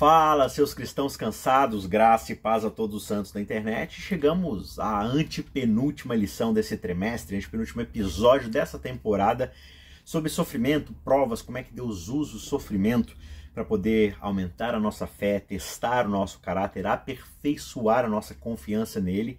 Fala, seus cristãos cansados, graça e paz a todos os santos da internet. Chegamos à antepenúltima lição desse trimestre, antepenúltimo episódio dessa temporada sobre sofrimento, provas, como é que Deus usa o sofrimento para poder aumentar a nossa fé, testar o nosso caráter, aperfeiçoar a nossa confiança nele.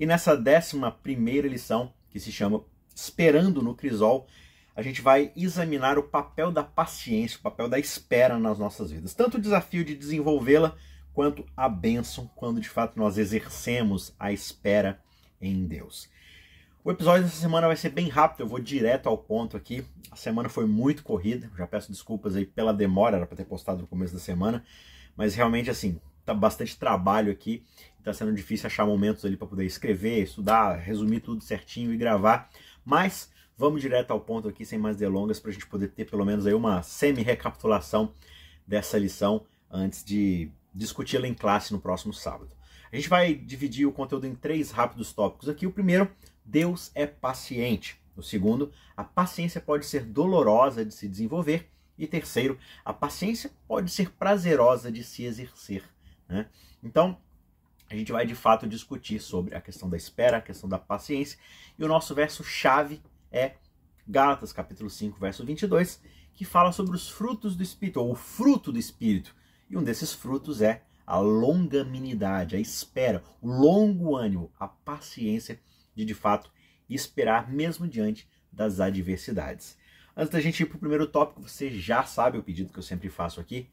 E nessa décima primeira lição, que se chama Esperando no Crisol, a gente vai examinar o papel da paciência, o papel da espera nas nossas vidas. Tanto o desafio de desenvolvê-la, quanto a bênção quando de fato nós exercemos a espera em Deus. O episódio dessa semana vai ser bem rápido, eu vou direto ao ponto aqui. A semana foi muito corrida, já peço desculpas aí pela demora, era para ter postado no começo da semana, mas realmente assim, tá bastante trabalho aqui, está sendo difícil achar momentos ali para poder escrever, estudar, resumir tudo certinho e gravar, mas vamos direto ao ponto aqui, sem mais delongas, para a gente poder ter pelo menos aí uma semi-recapitulação dessa lição antes de discuti-la em classe no próximo sábado. A gente vai dividir o conteúdo em três rápidos tópicos aqui. O primeiro, Deus é paciente. O segundo, a paciência pode ser dolorosa de se desenvolver. E terceiro, a paciência pode ser prazerosa de se exercer. Né? Então, a gente vai de fato discutir sobre a questão da espera, a questão da paciência. E o nosso verso-chave é Gálatas capítulo 5, verso 22, que fala sobre os frutos do Espírito, ou o fruto do Espírito. E um desses frutos é a longanimidade, a espera, o longo ânimo, a paciência de de fato esperar mesmo diante das adversidades. Antes da gente ir para o primeiro tópico, você já sabe o pedido que eu sempre faço aqui.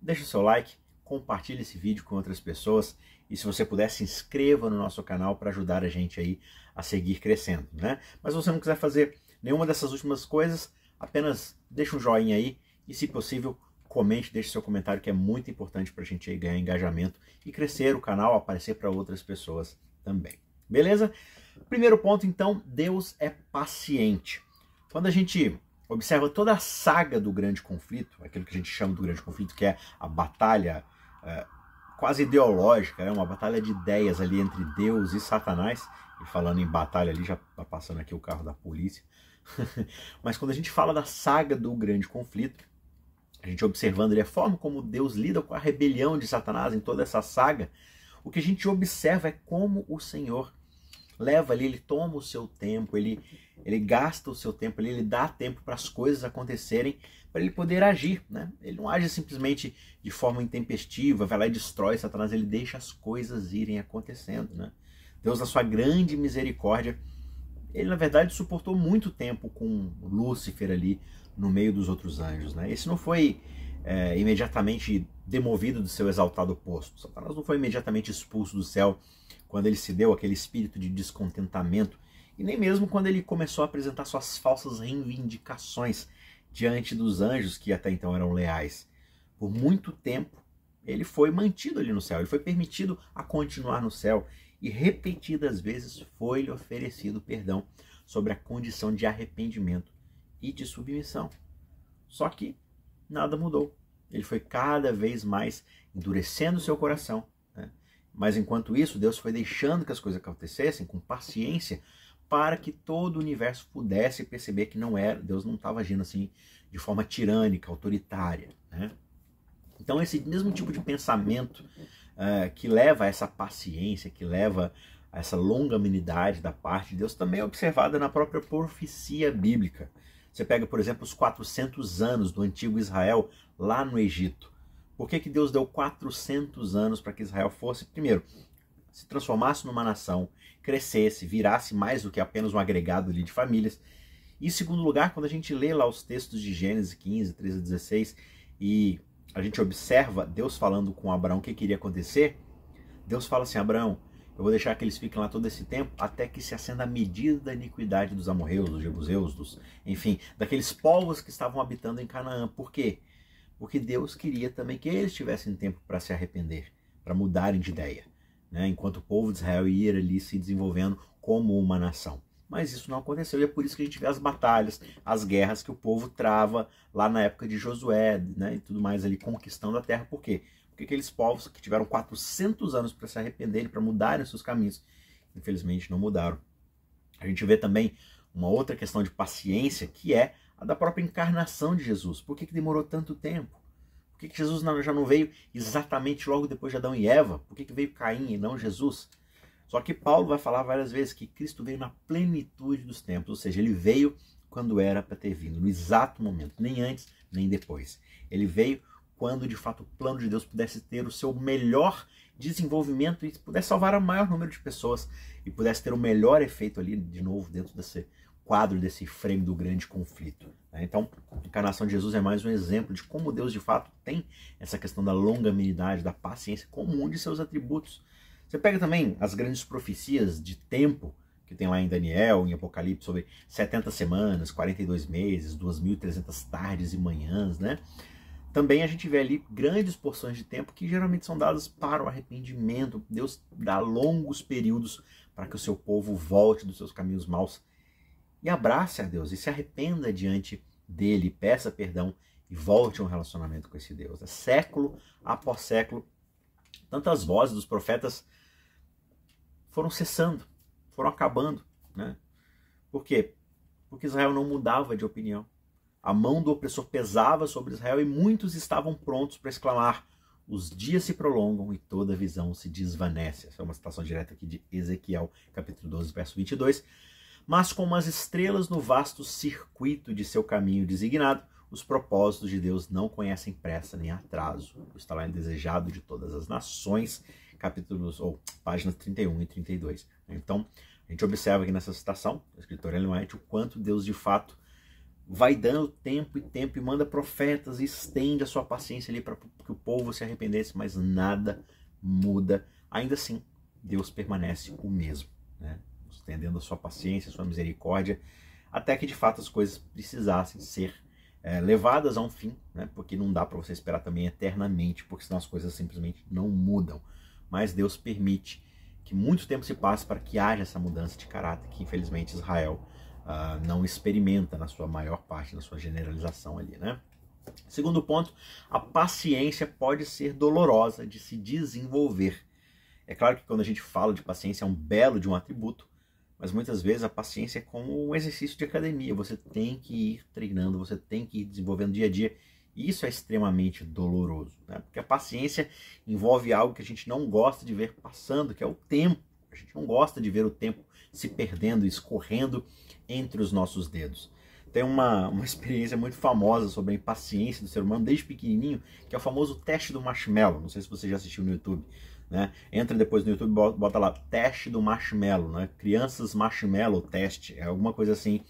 Deixa o seu like, compartilhe esse vídeo com outras pessoas e se você puder, se inscreva no nosso canal para ajudar a gente aí a seguir crescendo, né? Mas se você não quiser fazer nenhuma dessas últimas coisas, apenas deixa um joinha aí e, se possível, comente, deixe seu comentário que é muito importante para a gente ganhar engajamento e crescer o canal, aparecer para outras pessoas também. Beleza? Primeiro ponto, então, Deus é paciente. Quando a gente observa toda a saga do grande conflito, aquilo que a gente chama do grande conflito, que é a batalha é, quase ideológica, é uma batalha de ideias ali entre Deus e Satanás. E falando em batalha ali, já está passando aqui o carro da polícia. Mas quando a gente fala da saga do grande conflito, a gente observando ali a forma como Deus lida com a rebelião de Satanás em toda essa saga, o que a gente observa é como o Senhor leva ali, ele toma o seu tempo, ele, ele gasta o seu tempo, ele, ele dá tempo para as coisas acontecerem para ele poder agir. Né? Ele não age simplesmente de forma intempestiva, vai lá e destrói Satanás, ele deixa as coisas irem acontecendo. Né? Deus, na sua grande misericórdia, ele na verdade suportou muito tempo com Lúcifer ali no meio dos outros anjos. Né? Esse não foi é, imediatamente demovido do seu exaltado posto. Satanás não foi imediatamente expulso do céu quando ele se deu aquele espírito de descontentamento e nem mesmo quando ele começou a apresentar suas falsas reivindicações diante dos anjos que até então eram leais. Por muito tempo, ele foi mantido ali no céu, ele foi permitido a continuar no céu e repetidas vezes foi-lhe oferecido perdão sobre a condição de arrependimento e de submissão. Só que nada mudou. Ele foi cada vez mais endurecendo seu coração. Mas enquanto isso, Deus foi deixando que as coisas acontecessem com paciência, para que todo o universo pudesse perceber que não era, Deus não estava agindo assim de forma tirânica, autoritária. Né? Então esse mesmo tipo de pensamento uh, que leva a essa paciência, que leva a essa longanimidade da parte de Deus, também é observada na própria profecia bíblica. Você pega, por exemplo, os 400 anos do antigo Israel lá no Egito. Por que, que Deus deu 400 anos para que Israel fosse, primeiro, se transformasse numa nação, crescesse, virasse mais do que apenas um agregado de famílias. E em segundo lugar, quando a gente lê lá os textos de Gênesis 15, 13 a 16 e a gente observa Deus falando com Abraão o que queria acontecer, Deus fala assim: Abraão, eu vou deixar que eles fiquem lá todo esse tempo até que se acenda a medida da iniquidade dos amorreus, dos jebuseus, dos, enfim, daqueles povos que estavam habitando em Canaã. Por quê? Porque Deus queria também que eles tivessem tempo para se arrepender, para mudarem de ideia né, enquanto o povo de Israel ia ali se desenvolvendo como uma nação. Mas isso não aconteceu e é por isso que a gente vê as batalhas, as guerras que o povo trava lá na época de Josué né, e tudo mais ali, conquistando a terra. Por quê? Porque aqueles povos que tiveram 400 anos para se arrependerem, para mudarem seus caminhos, infelizmente não mudaram. A gente vê também uma outra questão de paciência que é a da própria encarnação de Jesus. Por que, que demorou tanto tempo? Por que, que Jesus já não veio exatamente logo depois de Adão e Eva? Por que, que veio Caim e não Jesus? Só que Paulo vai falar várias vezes que Cristo veio na plenitude dos tempos, ou seja, ele veio quando era para ter vindo, no exato momento, nem antes nem depois. Ele veio quando de fato o plano de Deus pudesse ter o seu melhor desenvolvimento e pudesse salvar o maior número de pessoas e pudesse ter o melhor efeito ali, de novo, dentro desse quadro, desse frame do grande conflito. Né? Então, a encarnação de Jesus é mais um exemplo de como Deus de fato tem essa questão da longanimidade, da paciência comum de seus atributos. Você pega também as grandes profecias de tempo que tem lá em Daniel, em Apocalipse, sobre 70 semanas, 42 meses, 2.300 tardes e manhãs, né? Também a gente vê ali grandes porções de tempo que geralmente são dadas para o arrependimento. Deus dá longos períodos para que o seu povo volte dos seus caminhos maus e abrace a Deus e se arrependa diante dele, peça perdão e volte a um relacionamento com esse Deus. É século após século, tantas vozes dos profetas foram cessando, foram acabando. Né? Por quê? Porque Israel não mudava de opinião. A mão do opressor pesava sobre Israel e muitos estavam prontos para exclamar: os dias se prolongam e toda visão se desvanece. Essa é uma citação direta aqui de Ezequiel, capítulo 12, verso 22. Mas como as estrelas no vasto circuito de seu caminho designado, os propósitos de Deus não conhecem pressa nem atraso. Lá em Desejado de Todas as Nações, capítulos ou páginas 31 e 32. Então, a gente observa aqui nessa citação, do escritor Ellen White, o quanto Deus de fato vai dando tempo e tempo e manda profetas e estende a sua paciência ali para que o povo se arrependesse, mas nada muda. Ainda assim, Deus permanece o mesmo, né? estendendo a sua paciência, a sua misericórdia, até que de fato as coisas precisassem ser é, levadas a um fim, né? porque não dá para você esperar também eternamente, porque senão as coisas simplesmente não mudam mas Deus permite que muito tempo se passe para que haja essa mudança de caráter que infelizmente Israel uh, não experimenta na sua maior parte, na sua generalização ali, né? Segundo ponto, a paciência pode ser dolorosa de se desenvolver. É claro que quando a gente fala de paciência é um belo de um atributo, mas muitas vezes a paciência é como um exercício de academia. Você tem que ir treinando, você tem que ir desenvolvendo dia a dia e isso é extremamente doloroso, né? porque a paciência envolve algo que a gente não gosta de ver passando, que é o tempo. A gente não gosta de ver o tempo se perdendo, escorrendo entre os nossos dedos. Tem uma, uma experiência muito famosa sobre a impaciência do ser humano desde pequenininho, que é o famoso teste do marshmallow. Não sei se você já assistiu no YouTube. Né? Entra depois no YouTube, bota lá teste do marshmallow, né? Crianças marshmallow teste, é alguma coisa assim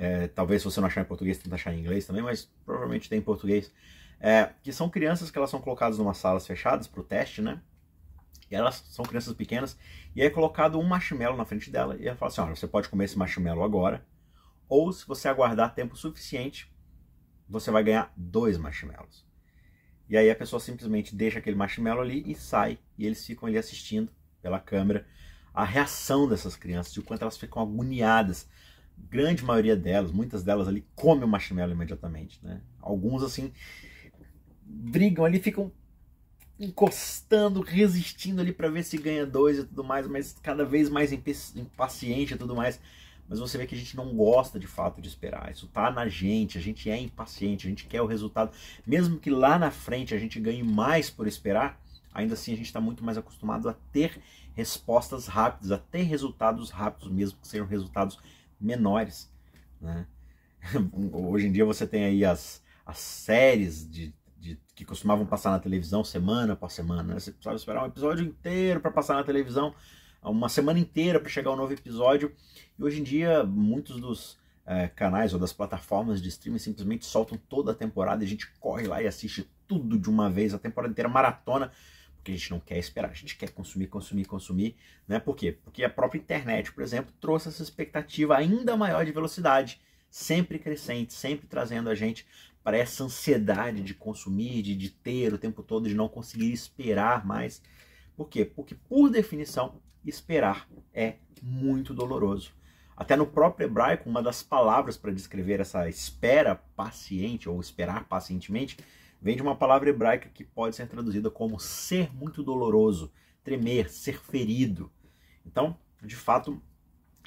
é, talvez se você não achar em português, tenta achar em inglês também, mas provavelmente tem em português. É, que são crianças que elas são colocadas em umas salas fechadas para o teste, né? E elas são crianças pequenas, e aí é colocado um marshmallow na frente dela, e ela fala assim: olha, você pode comer esse marshmallow agora, ou se você aguardar tempo suficiente, você vai ganhar dois marshmallows. E aí a pessoa simplesmente deixa aquele marshmallow ali e sai, e eles ficam ali assistindo pela câmera a reação dessas crianças, de quanto elas ficam agoniadas grande maioria delas, muitas delas ali, comem o marshmallow imediatamente, né? Alguns, assim, brigam ali, ficam encostando, resistindo ali para ver se ganha dois e tudo mais, mas cada vez mais impaciente e tudo mais. Mas você vê que a gente não gosta de fato de esperar. Isso tá na gente, a gente é impaciente, a gente quer o resultado. Mesmo que lá na frente a gente ganhe mais por esperar, ainda assim a gente está muito mais acostumado a ter respostas rápidas, a ter resultados rápidos, mesmo que sejam resultados menores. Né? Hoje em dia você tem aí as, as séries de, de, que costumavam passar na televisão semana após semana. Né? Você precisava esperar um episódio inteiro para passar na televisão, uma semana inteira para chegar um novo episódio. E hoje em dia, muitos dos é, canais ou das plataformas de streaming simplesmente soltam toda a temporada e a gente corre lá e assiste tudo de uma vez, a temporada inteira, maratona porque a gente não quer esperar, a gente quer consumir, consumir, consumir, né? Por quê? Porque a própria internet, por exemplo, trouxe essa expectativa ainda maior de velocidade, sempre crescente, sempre trazendo a gente para essa ansiedade de consumir, de, de ter o tempo todo, de não conseguir esperar mais. Por quê? Porque, por definição, esperar é muito doloroso. Até no próprio hebraico, uma das palavras para descrever essa espera paciente ou esperar pacientemente vem de uma palavra hebraica que pode ser traduzida como ser muito doloroso, tremer, ser ferido. Então, de fato,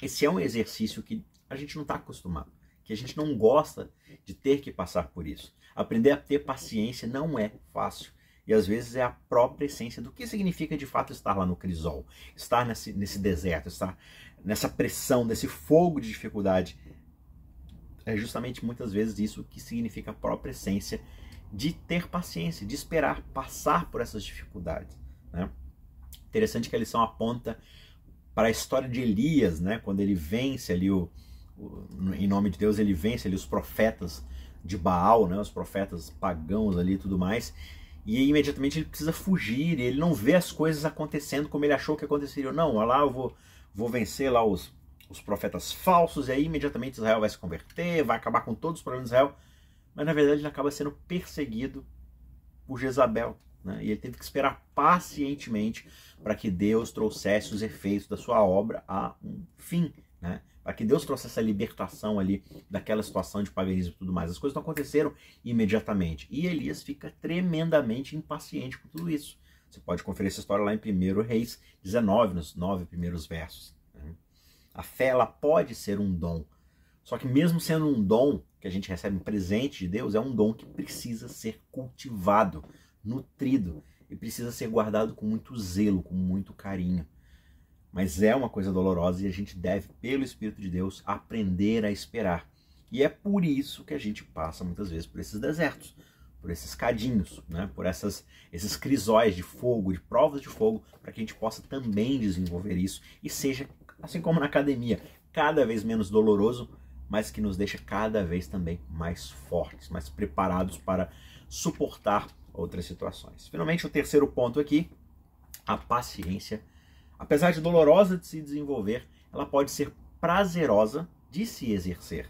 esse é um exercício que a gente não está acostumado. Que a gente não gosta de ter que passar por isso. Aprender a ter paciência não é fácil. E às vezes é a própria essência do que significa de fato estar lá no crisol, estar nesse, nesse deserto, estar nessa pressão, nesse fogo de dificuldade. É justamente muitas vezes isso que significa a própria essência de ter paciência, de esperar passar por essas dificuldades. Né? Interessante que a lição aponta para a história de Elias, né? quando ele vence ali o, em nome de Deus, ele vence ali os profetas de Baal, né? os profetas pagãos ali e tudo mais, e imediatamente ele precisa fugir, ele não vê as coisas acontecendo como ele achou que aconteceria. Não, olha lá, eu vou, vou vencer lá os, os profetas falsos, e aí imediatamente Israel vai se converter, vai acabar com todos os problemas de Israel. Mas na verdade ele acaba sendo perseguido por Jezabel. Né? E ele teve que esperar pacientemente para que Deus trouxesse os efeitos da sua obra a um fim. Né? Para que Deus trouxe essa libertação ali daquela situação de paganismo e tudo mais. As coisas não aconteceram imediatamente. E Elias fica tremendamente impaciente com tudo isso. Você pode conferir essa história lá em 1 Reis 19, nos nove primeiros versos. A fé ela pode ser um dom. Só que mesmo sendo um dom que a gente recebe um presente de Deus, é um dom que precisa ser cultivado, nutrido e precisa ser guardado com muito zelo, com muito carinho. Mas é uma coisa dolorosa e a gente deve, pelo Espírito de Deus, aprender a esperar. E é por isso que a gente passa muitas vezes por esses desertos, por esses cadinhos, né? por essas, esses crisóis de fogo, de provas de fogo, para que a gente possa também desenvolver isso e seja, assim como na academia, cada vez menos doloroso, mas que nos deixa cada vez também mais fortes, mais preparados para suportar outras situações. Finalmente, o terceiro ponto aqui, a paciência Apesar de dolorosa de se desenvolver, ela pode ser prazerosa de se exercer.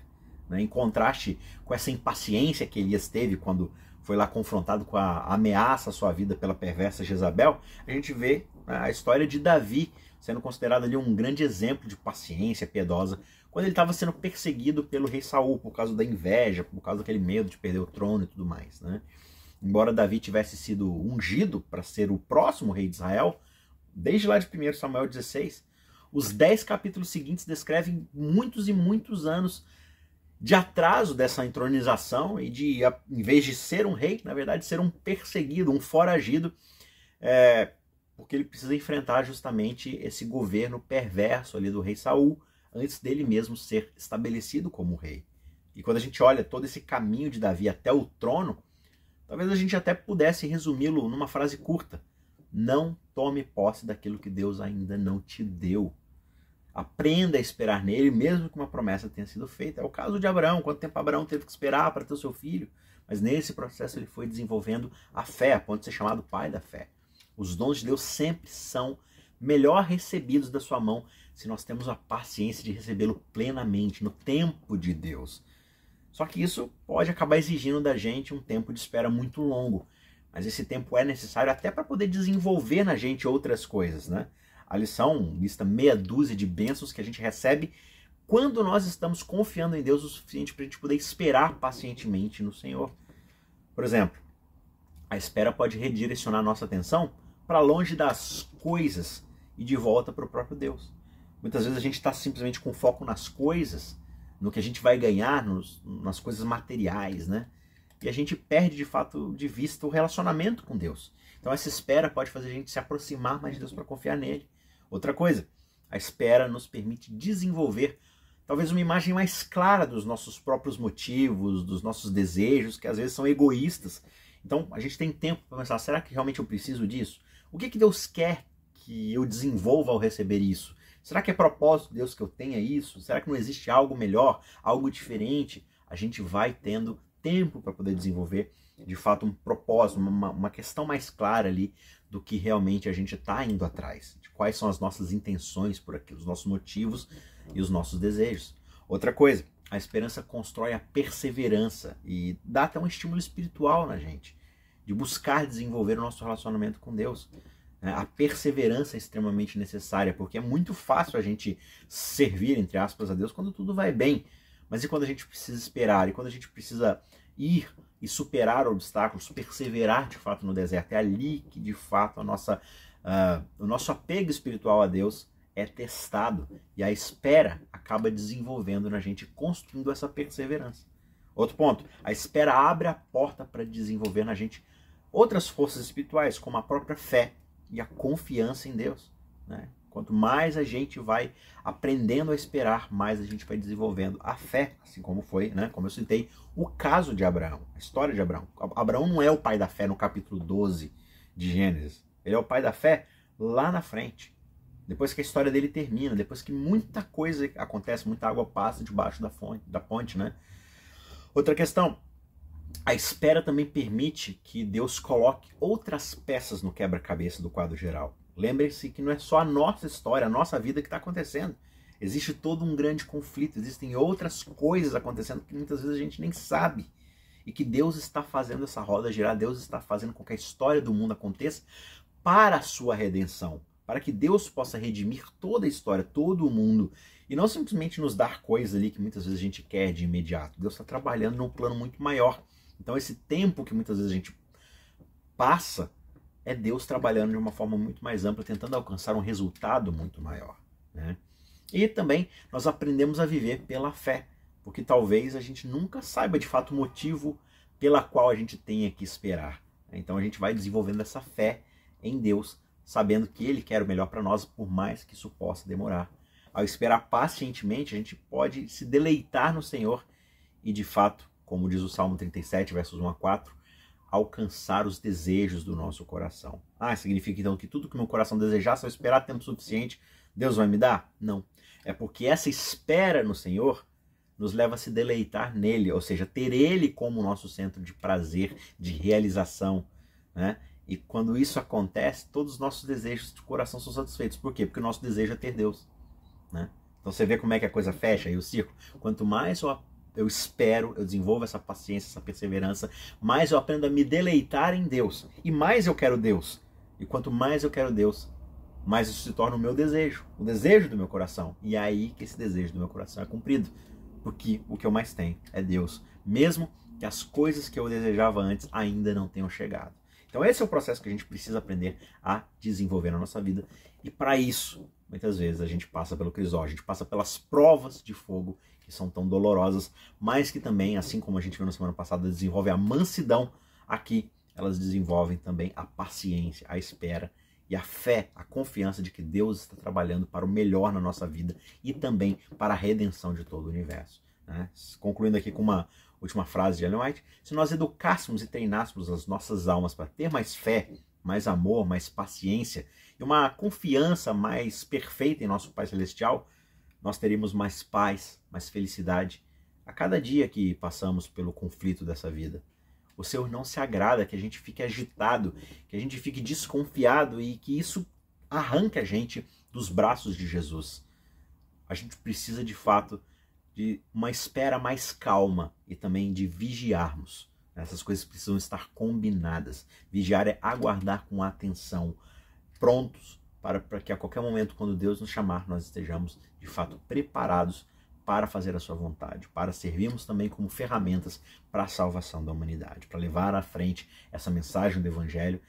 Né? Em contraste com essa impaciência que Elias teve quando foi lá confrontado com a ameaça à sua vida pela perversa Jezabel, a gente vê né, a história de Davi sendo considerado ali um grande exemplo de paciência piedosa quando ele estava sendo perseguido pelo rei Saul por causa da inveja, por causa daquele medo de perder o trono e tudo mais. Né? Embora Davi tivesse sido ungido para ser o próximo rei de Israel, desde lá de 1 Samuel 16, os dez capítulos seguintes descrevem muitos e muitos anos de atraso dessa entronização e de, em vez de ser um rei, na verdade, ser um perseguido, um foragido, é, porque ele precisa enfrentar justamente esse governo perverso ali do rei Saul, antes dele mesmo ser estabelecido como rei. E quando a gente olha todo esse caminho de Davi até o trono, talvez a gente até pudesse resumi-lo numa frase curta. Não tome posse daquilo que Deus ainda não te deu. Aprenda a esperar nele, mesmo que uma promessa tenha sido feita. É o caso de Abraão. Quanto tempo Abraão teve que esperar para ter o seu filho? Mas nesse processo ele foi desenvolvendo a fé, a ponto de ser chamado pai da fé. Os dons de Deus sempre são melhor recebidos da sua mão se nós temos a paciência de recebê-lo plenamente, no tempo de Deus. Só que isso pode acabar exigindo da gente um tempo de espera muito longo. Mas esse tempo é necessário até para poder desenvolver na gente outras coisas, né? A lição lista meia dúzia de bênçãos que a gente recebe quando nós estamos confiando em Deus o suficiente para a gente poder esperar pacientemente no Senhor. Por exemplo, a espera pode redirecionar nossa atenção para longe das coisas e de volta para o próprio Deus. Muitas vezes a gente está simplesmente com foco nas coisas, no que a gente vai ganhar, nos, nas coisas materiais, né? E a gente perde de fato de vista o relacionamento com Deus. Então essa espera pode fazer a gente se aproximar mais de Deus para confiar nele. Outra coisa, a espera nos permite desenvolver talvez uma imagem mais clara dos nossos próprios motivos, dos nossos desejos, que às vezes são egoístas. Então a gente tem tempo para pensar: será que realmente eu preciso disso? O que, que Deus quer que eu desenvolva ao receber isso? Será que é propósito de Deus que eu tenha isso? Será que não existe algo melhor, algo diferente? A gente vai tendo tempo para poder desenvolver de fato um propósito, uma, uma questão mais clara ali do que realmente a gente está indo atrás, de quais são as nossas intenções por aqui, os nossos motivos e os nossos desejos. Outra coisa, a esperança constrói a perseverança e dá até um estímulo espiritual na gente, de buscar desenvolver o nosso relacionamento com Deus. É, a perseverança é extremamente necessária, porque é muito fácil a gente servir, entre aspas, a Deus quando tudo vai bem. Mas e quando a gente precisa esperar? E quando a gente precisa ir e superar obstáculos, perseverar de fato no deserto? É ali que de fato a nossa, uh, o nosso apego espiritual a Deus é testado e a espera acaba desenvolvendo na gente, construindo essa perseverança. Outro ponto, a espera abre a porta para desenvolver na gente outras forças espirituais, como a própria fé e a confiança em Deus. Né? Quanto mais a gente vai aprendendo a esperar, mais a gente vai desenvolvendo a fé, assim como foi, né? Como eu citei, o caso de Abraão, a história de Abraão. Abraão não é o pai da fé no capítulo 12 de Gênesis. Ele é o pai da fé lá na frente. Depois que a história dele termina, depois que muita coisa acontece, muita água passa debaixo da, fonte, da ponte, né? Outra questão, a espera também permite que Deus coloque outras peças no quebra-cabeça do quadro geral. Lembre-se que não é só a nossa história, a nossa vida que está acontecendo. Existe todo um grande conflito, existem outras coisas acontecendo que muitas vezes a gente nem sabe. E que Deus está fazendo essa roda girar, Deus está fazendo com que a história do mundo aconteça para a sua redenção. Para que Deus possa redimir toda a história, todo o mundo. E não simplesmente nos dar coisas ali que muitas vezes a gente quer de imediato. Deus está trabalhando num plano muito maior. Então, esse tempo que muitas vezes a gente passa é Deus trabalhando de uma forma muito mais ampla, tentando alcançar um resultado muito maior. Né? E também nós aprendemos a viver pela fé, porque talvez a gente nunca saiba de fato o motivo pela qual a gente tenha que esperar. Então a gente vai desenvolvendo essa fé em Deus, sabendo que Ele quer o melhor para nós, por mais que isso possa demorar. Ao esperar pacientemente, a gente pode se deleitar no Senhor e, de fato, como diz o Salmo 37, versos 1 a 4, alcançar os desejos do nosso coração. Ah, significa então que tudo que meu coração desejar, se eu esperar tempo suficiente, Deus vai me dar? Não. É porque essa espera no Senhor nos leva a se deleitar nele, ou seja, ter ele como nosso centro de prazer, de realização, né? E quando isso acontece, todos os nossos desejos de coração são satisfeitos. Por quê? Porque o nosso desejo é ter Deus, né? Então você vê como é que a coisa fecha aí o círculo. Quanto mais eu eu espero, eu desenvolvo essa paciência, essa perseverança, mais eu aprendo a me deleitar em Deus. E mais eu quero Deus. E quanto mais eu quero Deus, mais isso se torna o meu desejo, o desejo do meu coração. E é aí que esse desejo do meu coração é cumprido. Porque o que eu mais tenho é Deus, mesmo que as coisas que eu desejava antes ainda não tenham chegado. Então esse é o processo que a gente precisa aprender a desenvolver na nossa vida. E para isso, muitas vezes a gente passa pelo crisol, a gente passa pelas provas de fogo que são tão dolorosas, mas que também, assim como a gente viu na semana passada, desenvolve a mansidão, aqui elas desenvolvem também a paciência, a espera e a fé, a confiança de que Deus está trabalhando para o melhor na nossa vida e também para a redenção de todo o universo. Né? Concluindo aqui com uma última frase de Ellen White: se nós educássemos e treinássemos as nossas almas para ter mais fé, mais amor, mais paciência e uma confiança mais perfeita em nosso Pai Celestial, nós teríamos mais paz, mais felicidade a cada dia que passamos pelo conflito dessa vida. O Senhor não se agrada que a gente fique agitado, que a gente fique desconfiado e que isso arranque a gente dos braços de Jesus. A gente precisa de fato de uma espera mais calma e também de vigiarmos. Essas coisas precisam estar combinadas. Vigiar é aguardar com atenção, prontos para, para que a qualquer momento, quando Deus nos chamar, nós estejamos de fato preparados para fazer a sua vontade, para servirmos também como ferramentas para a salvação da humanidade, para levar à frente essa mensagem do Evangelho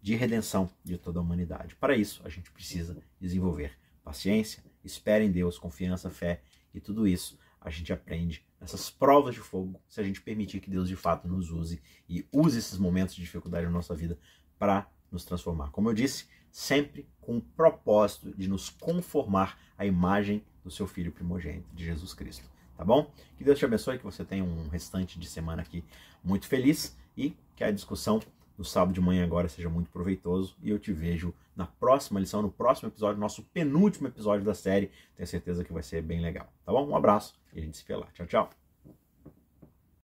de redenção de toda a humanidade. Para isso, a gente precisa desenvolver paciência, espera em Deus, confiança, fé e tudo isso a gente aprende nessas provas de fogo, se a gente permitir que Deus de fato nos use e use esses momentos de dificuldade na nossa vida para nos transformar. Como eu disse, sempre com o propósito de nos conformar à imagem do seu Filho primogênito, de Jesus Cristo. Tá bom? Que Deus te abençoe, que você tenha um restante de semana aqui muito feliz e que a discussão no sábado de manhã agora seja muito proveitoso e eu te vejo na próxima lição, no próximo episódio, nosso penúltimo episódio da série. Tenho certeza que vai ser bem legal. Tá bom? Um abraço e a gente se vê lá. Tchau, tchau.